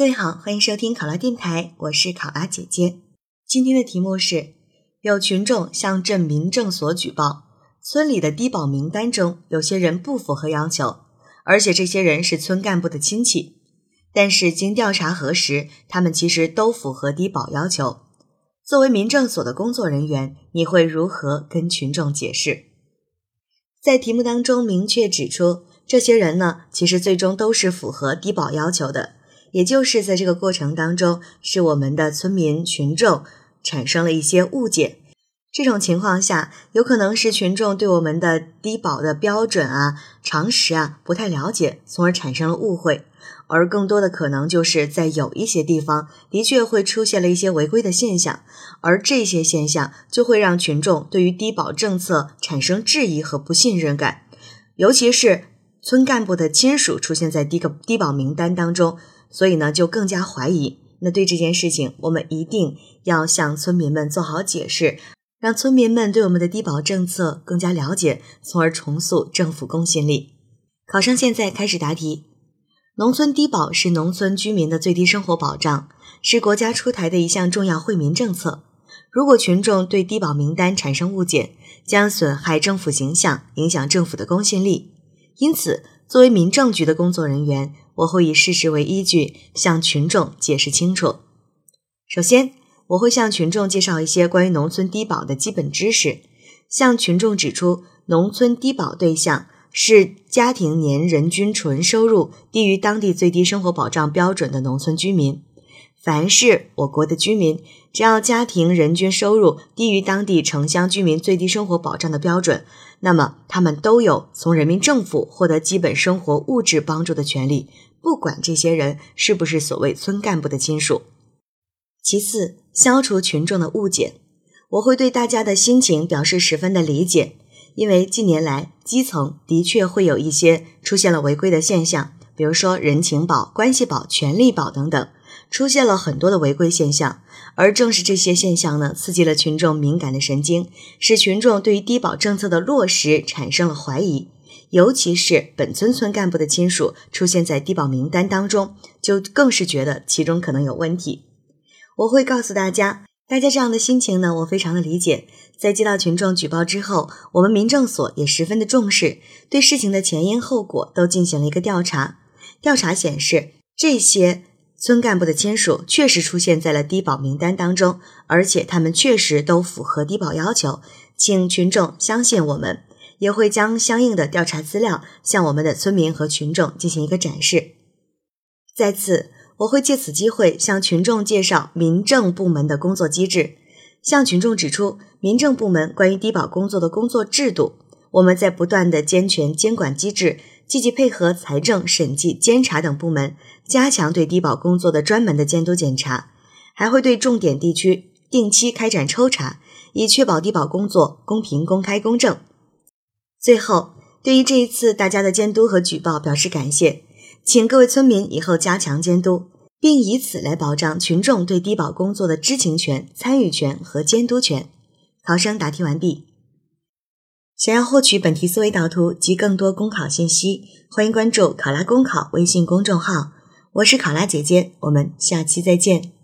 各位好，欢迎收听考拉电台，我是考拉姐姐。今天的题目是：有群众向镇民政所举报，村里的低保名单中有些人不符合要求，而且这些人是村干部的亲戚。但是经调查核实，他们其实都符合低保要求。作为民政所的工作人员，你会如何跟群众解释？在题目当中明确指出，这些人呢，其实最终都是符合低保要求的。也就是在这个过程当中，是我们的村民群众产生了一些误解。这种情况下，有可能是群众对我们的低保的标准啊、常识啊不太了解，从而产生了误会。而更多的可能就是在有一些地方的确会出现了一些违规的现象，而这些现象就会让群众对于低保政策产生质疑和不信任感，尤其是村干部的亲属出现在低个低保名单当中。所以呢，就更加怀疑。那对这件事情，我们一定要向村民们做好解释，让村民们对我们的低保政策更加了解，从而重塑政府公信力。考生现在开始答题。农村低保是农村居民的最低生活保障，是国家出台的一项重要惠民政策。如果群众对低保名单产生误解，将损害政府形象，影响政府的公信力。因此，作为民政局的工作人员，我会以事实为依据，向群众解释清楚。首先，我会向群众介绍一些关于农村低保的基本知识，向群众指出，农村低保对象是家庭年人均纯收入低于当地最低生活保障标准的农村居民。凡是我国的居民，只要家庭人均收入低于当地城乡居民最低生活保障的标准，那么他们都有从人民政府获得基本生活物质帮助的权利。不管这些人是不是所谓村干部的亲属。其次，消除群众的误解，我会对大家的心情表示十分的理解，因为近年来基层的确会有一些出现了违规的现象，比如说人情保、关系保、权利保等等，出现了很多的违规现象，而正是这些现象呢，刺激了群众敏感的神经，使群众对于低保政策的落实产生了怀疑。尤其是本村村干部的亲属出现在低保名单当中，就更是觉得其中可能有问题。我会告诉大家，大家这样的心情呢，我非常的理解。在接到群众举报之后，我们民政所也十分的重视，对事情的前因后果都进行了一个调查。调查显示，这些村干部的亲属确实出现在了低保名单当中，而且他们确实都符合低保要求，请群众相信我们。也会将相应的调查资料向我们的村民和群众进行一个展示。再次，我会借此机会向群众介绍民政部门的工作机制，向群众指出民政部门关于低保工作的工作制度。我们在不断的健全监管机制，积极配合财政、审计、监察等部门，加强对低保工作的专门的监督检查，还会对重点地区定期开展抽查，以确保低保工作公平、公开、公正。最后，对于这一次大家的监督和举报表示感谢，请各位村民以后加强监督，并以此来保障群众对低保工作的知情权、参与权和监督权。考生答题完毕。想要获取本题思维导图及更多公考信息，欢迎关注“考拉公考”微信公众号。我是考拉姐姐，我们下期再见。